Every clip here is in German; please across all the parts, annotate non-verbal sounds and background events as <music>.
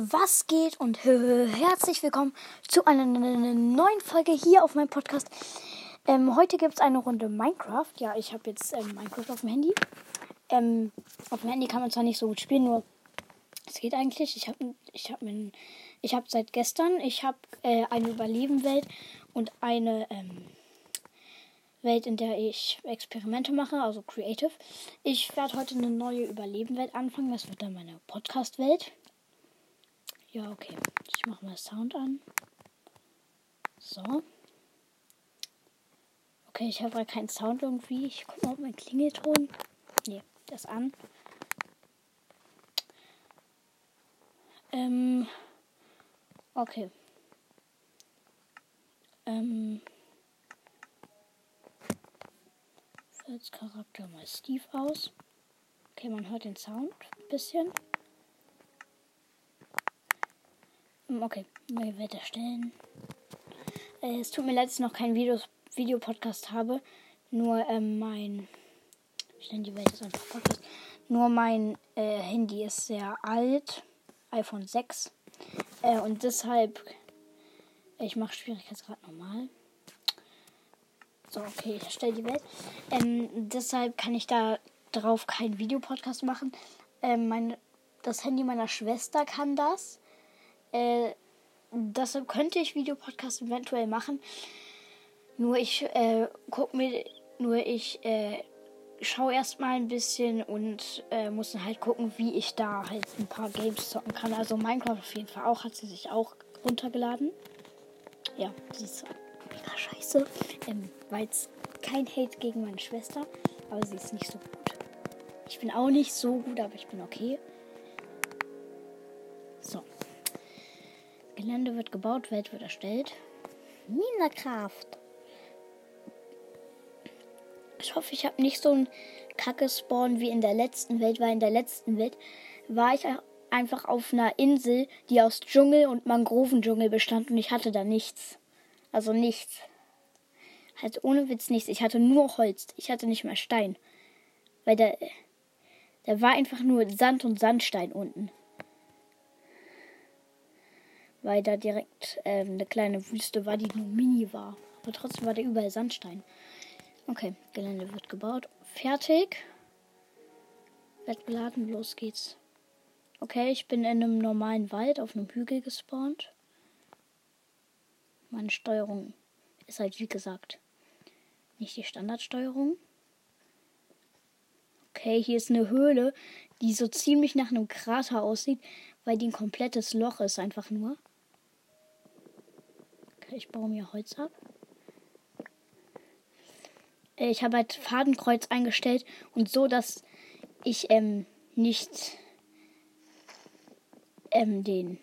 was geht und herzlich willkommen zu einer neuen Folge hier auf meinem Podcast. Ähm, heute gibt es eine Runde Minecraft. Ja, ich habe jetzt ähm, Minecraft auf dem Handy. Ähm, auf dem Handy kann man zwar nicht so gut spielen, nur es geht eigentlich. Ich habe ich hab hab seit gestern, ich habe äh, eine Überlebenwelt und eine ähm, Welt, in der ich Experimente mache, also Creative. Ich werde heute eine neue Überlebenwelt anfangen. Das wird dann meine Podcast-Welt. Ja, okay. Ich mache mal Sound an. So. Okay, ich habe keinen Sound irgendwie. Ich mal auf meinen Klingelton. Nee, das an. Ähm. Okay. Ähm. Als Charakter mal Steve aus. Okay, man hört den Sound ein bisschen. Okay, neue Welt erstellen. Äh, es tut mir leid, dass ich noch keinen Videos, Videopodcast habe. Nur ähm, mein. Ich die Welt ist einfach Podcast. Nur mein äh, Handy ist sehr alt. iPhone 6. Äh, und deshalb. Ich mache Schwierigkeitsgrad normal. So, okay, ich erstelle die Welt. Ähm, deshalb kann ich da drauf keinen Videopodcast machen. Ähm, mein, das Handy meiner Schwester kann das. Äh, deshalb könnte ich Videopodcast eventuell machen. Nur ich äh, guck mir, nur ich äh, schaue erstmal ein bisschen und äh, muss dann halt gucken, wie ich da halt ein paar Games zocken kann. Also Minecraft auf jeden Fall auch, hat sie sich auch runtergeladen. Ja, sie ist mega scheiße. Ähm, war jetzt kein Hate gegen meine Schwester, aber sie ist nicht so gut. Ich bin auch nicht so gut, aber ich bin okay. Gelände wird gebaut, Welt wird erstellt. Minecraft. Ich hoffe, ich habe nicht so ein kacke Spawn wie in der letzten Welt, weil in der letzten Welt war ich einfach auf einer Insel, die aus Dschungel und Mangrovendschungel bestand und ich hatte da nichts. Also nichts. Halt ohne Witz nichts. Ich hatte nur Holz. Ich hatte nicht mal Stein. Weil da, da war einfach nur Sand und Sandstein unten weil da direkt ähm, eine kleine Wüste war, die nur mini war. Aber trotzdem war da überall Sandstein. Okay, Gelände wird gebaut. Fertig. Wird geladen, los geht's. Okay, ich bin in einem normalen Wald auf einem Hügel gespawnt. Meine Steuerung ist halt wie gesagt nicht die Standardsteuerung. Okay, hier ist eine Höhle, die so ziemlich nach einem Krater aussieht, weil die ein komplettes Loch ist einfach nur. Ich baue mir Holz ab. Äh, ich habe halt Fadenkreuz eingestellt und so, dass ich ähm, nicht ähm, den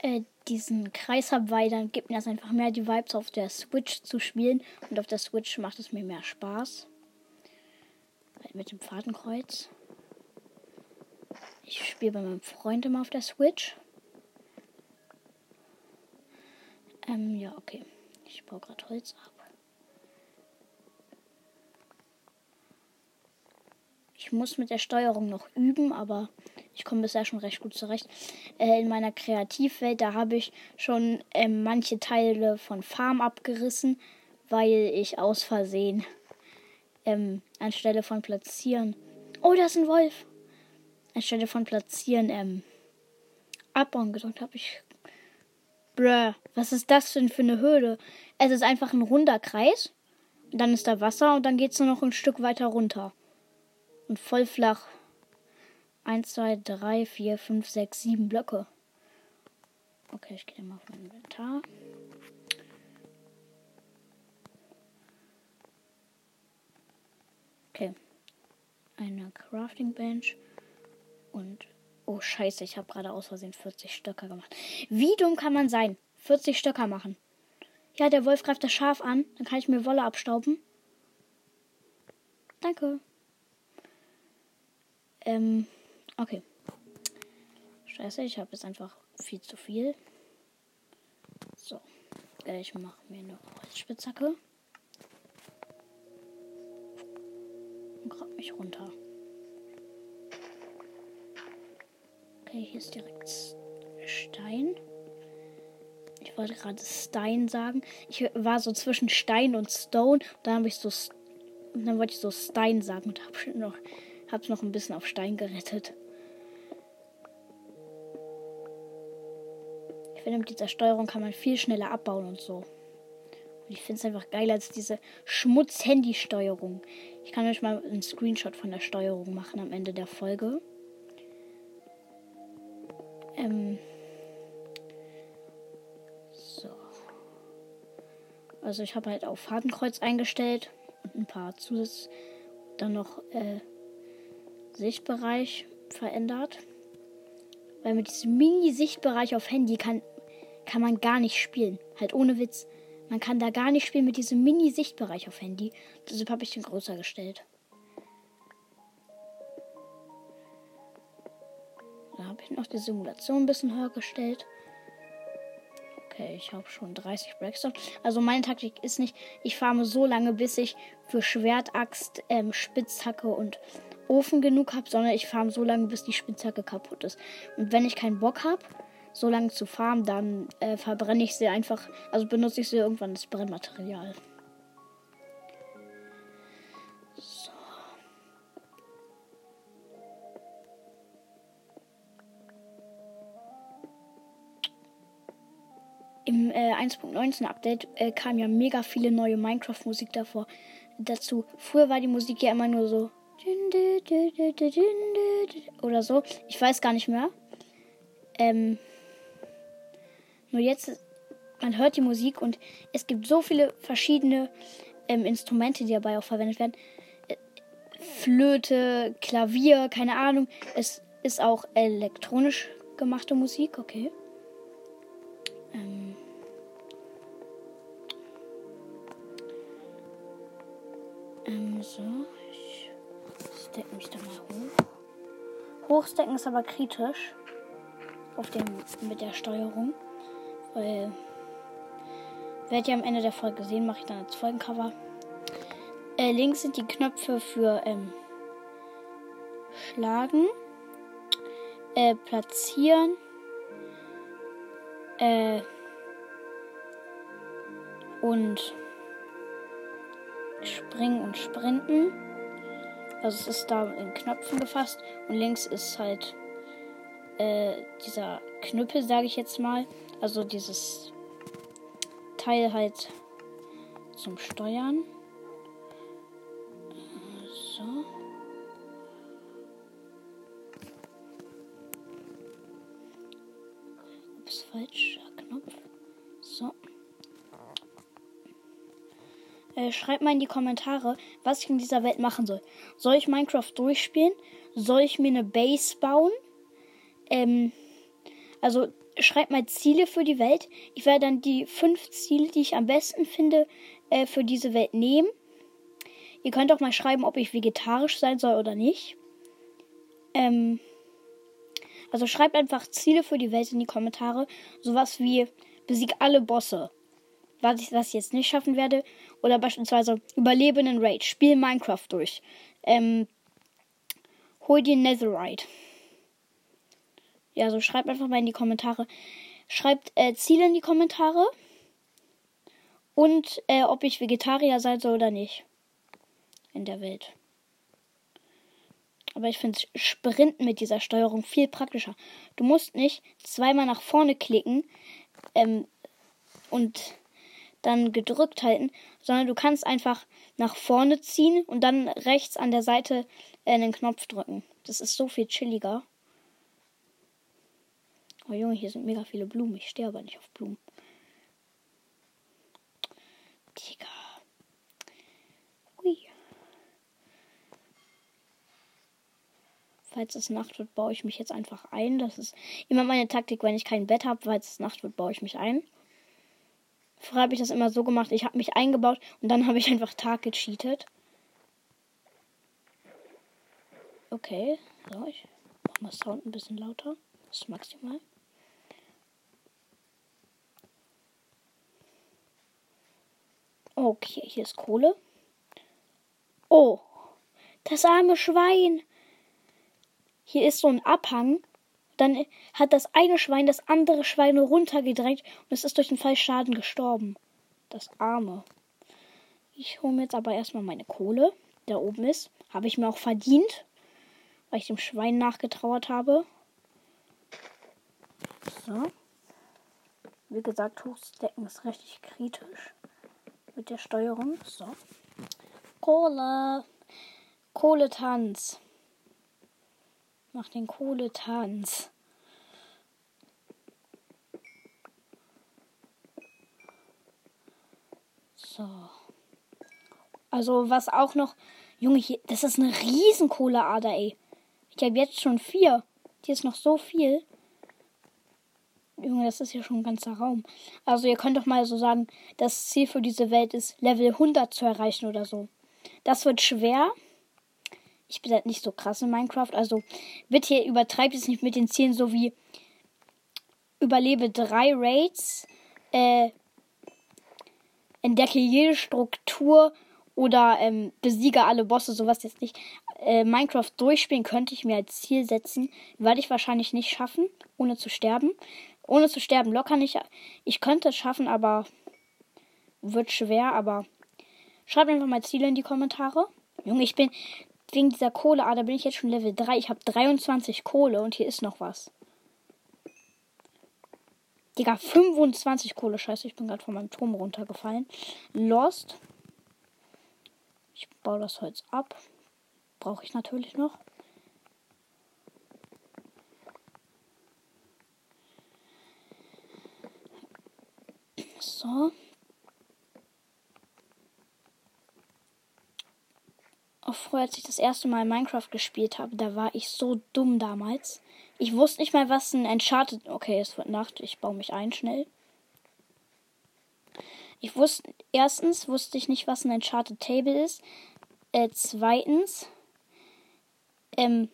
äh, diesen Kreis habe, weil dann gibt mir das einfach mehr die Vibes auf der Switch zu spielen und auf der Switch macht es mir mehr Spaß. Halt mit dem Fadenkreuz. Ich spiele bei meinem Freund immer auf der Switch. Ähm, ja, okay. Ich baue gerade Holz ab. Ich muss mit der Steuerung noch üben, aber ich komme bisher schon recht gut zurecht. Äh, in meiner Kreativwelt, da habe ich schon äh, manche Teile von Farm abgerissen, weil ich aus Versehen ähm, anstelle von platzieren. Oh, da ist ein Wolf! Anstelle von platzieren ähm, abbauen gedrückt habe ich Bruh, was ist das denn für eine Höhle? Es ist einfach ein runder Kreis. Dann ist da Wasser und dann geht es nur noch ein Stück weiter runter. Und voll flach. 1, 2, 3, 4, 5, 6, 7 Blöcke. Okay, ich gehe mal auf mein Inventar. Okay. Eine Crafting Bench und Oh scheiße, ich habe gerade aus Versehen 40 Stöcker gemacht. Wie dumm kann man sein? 40 Stöcker machen. Ja, der Wolf greift das Schaf an. Dann kann ich mir Wolle abstauben. Danke. Ähm, okay. Scheiße, ich habe jetzt einfach viel zu viel. So. Ich mache mir eine Holzspitzhacke. Und grab mich runter. Okay, hier ist direkt Stein. Ich wollte gerade Stein sagen. Ich war so zwischen Stein und Stone. Dann habe ich so dann wollte ich so Stein sagen und habe noch hab's noch ein bisschen auf Stein gerettet. Ich finde, mit dieser Steuerung kann man viel schneller abbauen und so. Und ich finde es einfach geil als diese Schmutz-Handy-Steuerung. Ich kann euch mal einen Screenshot von der Steuerung machen am Ende der Folge. Ähm. So. Also ich habe halt auf Fadenkreuz eingestellt und ein paar Zusatz. Dann noch äh, Sichtbereich verändert. Weil mit diesem Mini-Sichtbereich auf Handy kann, kann man gar nicht spielen. Halt ohne Witz. Man kann da gar nicht spielen mit diesem Mini-Sichtbereich auf Handy. Deshalb habe ich den größer gestellt. Noch die Simulation ein bisschen höher gestellt. Okay, ich habe schon 30 Blackstone. Also meine Taktik ist nicht, ich farme so lange, bis ich für Schwertaxt, ähm, Spitzhacke und Ofen genug habe, sondern ich farme so lange, bis die Spitzhacke kaputt ist. Und wenn ich keinen Bock habe, so lange zu farmen, dann äh, verbrenne ich sie einfach, also benutze ich sie irgendwann als Brennmaterial. Im äh, 1.19 Update äh, kam ja mega viele neue Minecraft-Musik davor dazu. Früher war die Musik ja immer nur so oder so. Ich weiß gar nicht mehr. Ähm, nur jetzt, man hört die Musik und es gibt so viele verschiedene ähm, Instrumente, die dabei auch verwendet werden. Äh, Flöte, Klavier, keine Ahnung. Es ist auch elektronisch gemachte Musik, okay. Ähm, so. Ich stecke mich da mal hoch. Hochstecken ist aber kritisch. Auf dem, mit der Steuerung. Weil, werdet ihr am Ende der Folge sehen, mache ich dann als Folgencover. Äh, links sind die Knöpfe für ähm, Schlagen, äh, Platzieren, äh, und Springen und Sprinten. Also es ist da in Knöpfen gefasst und links ist halt äh, dieser Knüppel, sage ich jetzt mal. Also dieses Teil halt zum Steuern. Äh, schreibt mal in die Kommentare, was ich in dieser Welt machen soll. Soll ich Minecraft durchspielen? Soll ich mir eine Base bauen? Ähm, also schreibt mal Ziele für die Welt. Ich werde dann die fünf Ziele, die ich am besten finde, äh, für diese Welt nehmen. Ihr könnt auch mal schreiben, ob ich vegetarisch sein soll oder nicht. Ähm, also schreibt einfach Ziele für die Welt in die Kommentare. Sowas wie besieg alle Bosse. Was ich das jetzt nicht schaffen werde. Oder beispielsweise überlebe in Raid. Spiel Minecraft durch. Ähm, hol dir Netherite. Ja, so schreibt einfach mal in die Kommentare. Schreibt äh, Ziele in die Kommentare. Und äh, ob ich Vegetarier sein soll oder nicht. In der Welt. Aber ich finde Sprinten mit dieser Steuerung viel praktischer. Du musst nicht zweimal nach vorne klicken ähm, und dann gedrückt halten, sondern du kannst einfach nach vorne ziehen und dann rechts an der Seite äh, den Knopf drücken. Das ist so viel chilliger. Oh Junge, hier sind mega viele Blumen. Ich stehe aber nicht auf Blumen. Digga. Hui. Falls es Nacht wird, baue ich mich jetzt einfach ein. Das ist immer meine Taktik, wenn ich kein Bett habe. Falls es Nacht wird, baue ich mich ein. Vorher habe ich das immer so gemacht. Ich habe mich eingebaut und dann <laughs> habe ich einfach Tag gecheatet. Okay. So, ich mache mal Sound ein bisschen lauter. Das ist maximal. Okay, hier ist Kohle. Oh, das arme Schwein. Hier ist so ein Abhang. Dann hat das eine Schwein das andere Schwein runtergedrängt und es ist durch den Fallschaden gestorben. Das Arme. Ich hole mir jetzt aber erstmal meine Kohle, der oben ist. Habe ich mir auch verdient, weil ich dem Schwein nachgetrauert habe. So. Wie gesagt, Hochstecken ist richtig kritisch mit der Steuerung. So. Kohle. Kohletanz. Mach den Kohletanz. So. Also, was auch noch. Junge, hier, das ist eine riesen Kohleader, ey. Ich habe jetzt schon vier. Hier ist noch so viel. Junge, das ist ja schon ein ganzer Raum. Also, ihr könnt doch mal so sagen, das Ziel für diese Welt ist, Level 100 zu erreichen oder so. Das wird schwer ich bin halt nicht so krass in Minecraft. Also bitte übertreibt es nicht mit den Zielen, so wie überlebe drei Raids, äh, entdecke jede Struktur oder ähm, besiege alle Bosse, sowas jetzt nicht. Äh, Minecraft durchspielen könnte ich mir als Ziel setzen, werde ich wahrscheinlich nicht schaffen, ohne zu sterben. Ohne zu sterben locker nicht. Ich könnte es schaffen, aber wird schwer, aber schreibt einfach mal Ziele in die Kommentare. Junge, ich bin wegen dieser Kohle, ah, da bin ich jetzt schon Level 3. Ich habe 23 Kohle und hier ist noch was. Digga, 25 Kohle. Scheiße, ich bin gerade von meinem Turm runtergefallen. Lost. Ich baue das Holz ab. Brauche ich natürlich noch. So. Auch früher, als ich das erste Mal Minecraft gespielt habe, da war ich so dumm damals. Ich wusste nicht mal, was ein Enchanted. Okay, es wird Nacht, ich baue mich ein schnell. Ich wusste, erstens wusste ich nicht, was ein Enchanted Table ist. Äh, zweitens, ähm,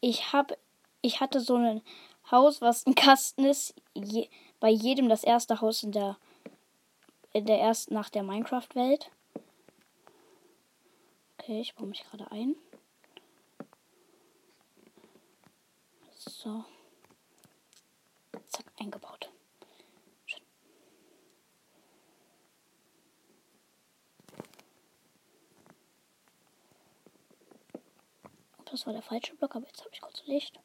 ich habe, ich hatte so ein Haus, was ein Kasten ist. Je, bei jedem das erste Haus in der, in der ersten nach der Minecraft-Welt. Okay, ich baue mich gerade ein. So. Zack, eingebaut. Schön. Das war der falsche Block, aber jetzt habe ich kurz Licht.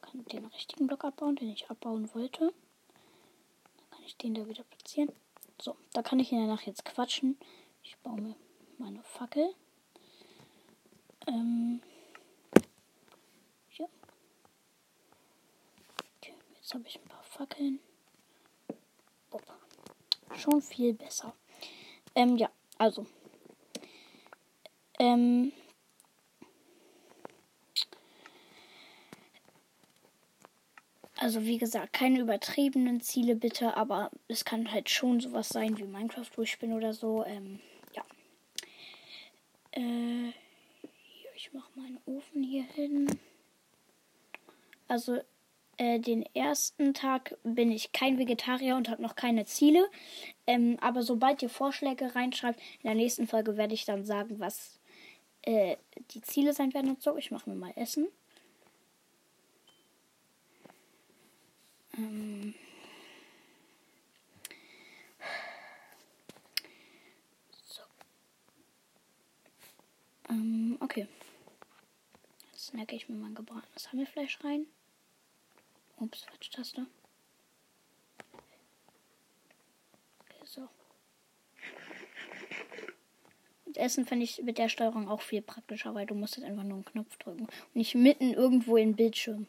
Kann den richtigen Block abbauen, den ich abbauen wollte. Dann kann ich den da wieder platzieren. So, da kann ich danach jetzt quatschen. Ich baue mir meine Fackel. Ähm, ja. Okay, jetzt habe ich ein paar Fackeln. Opa. Schon viel besser. Ähm, ja, also. Ähm. Also wie gesagt, keine übertriebenen Ziele bitte, aber es kann halt schon sowas sein wie Minecraft durchspielen oder so. Ähm, ja. Äh, ich mache meinen Ofen hier hin. Also äh, den ersten Tag bin ich kein Vegetarier und habe noch keine Ziele. Ähm, aber sobald ihr Vorschläge reinschreibt, in der nächsten Folge werde ich dann sagen, was äh, die Ziele sein werden und so. Ich mache mir mal Essen. Ähm so. Ähm, okay snacke ich mir mein gebratenes Hammelfleisch rein. Ups, falsche Taste. Okay, so. Und Essen finde ich mit der Steuerung auch viel praktischer, weil du musst jetzt einfach nur einen Knopf drücken. Und nicht mitten irgendwo im Bildschirm.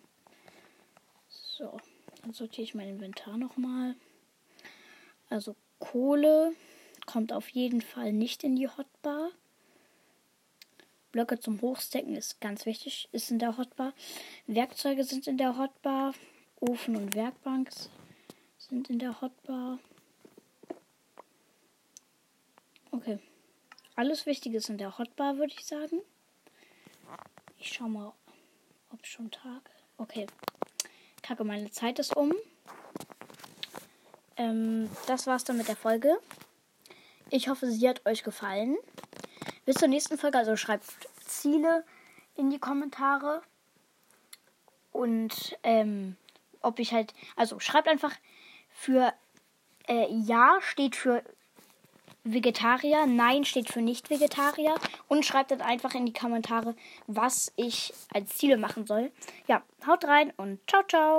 So, dann sortiere ich mein Inventar nochmal. Also Kohle kommt auf jeden Fall nicht in die Hotbar. Blöcke zum Hochstecken ist ganz wichtig, ist in der Hotbar. Werkzeuge sind in der Hotbar. Ofen und Werkbank sind in der Hotbar. Okay. Alles Wichtige ist in der Hotbar, würde ich sagen. Ich schau mal, ob schon Tag. Okay. Kacke, meine Zeit ist um. Ähm, das war's dann mit der Folge. Ich hoffe, sie hat euch gefallen. Bis zur nächsten Folge. Also schreibt Ziele in die Kommentare. und ähm, ob ich halt, also schreibt einfach für äh, Ja steht für Vegetarier, Nein steht für Nicht-Vegetarier und schreibt dann einfach in die Kommentare, was ich als Ziele machen soll. Ja, haut rein und ciao, ciao.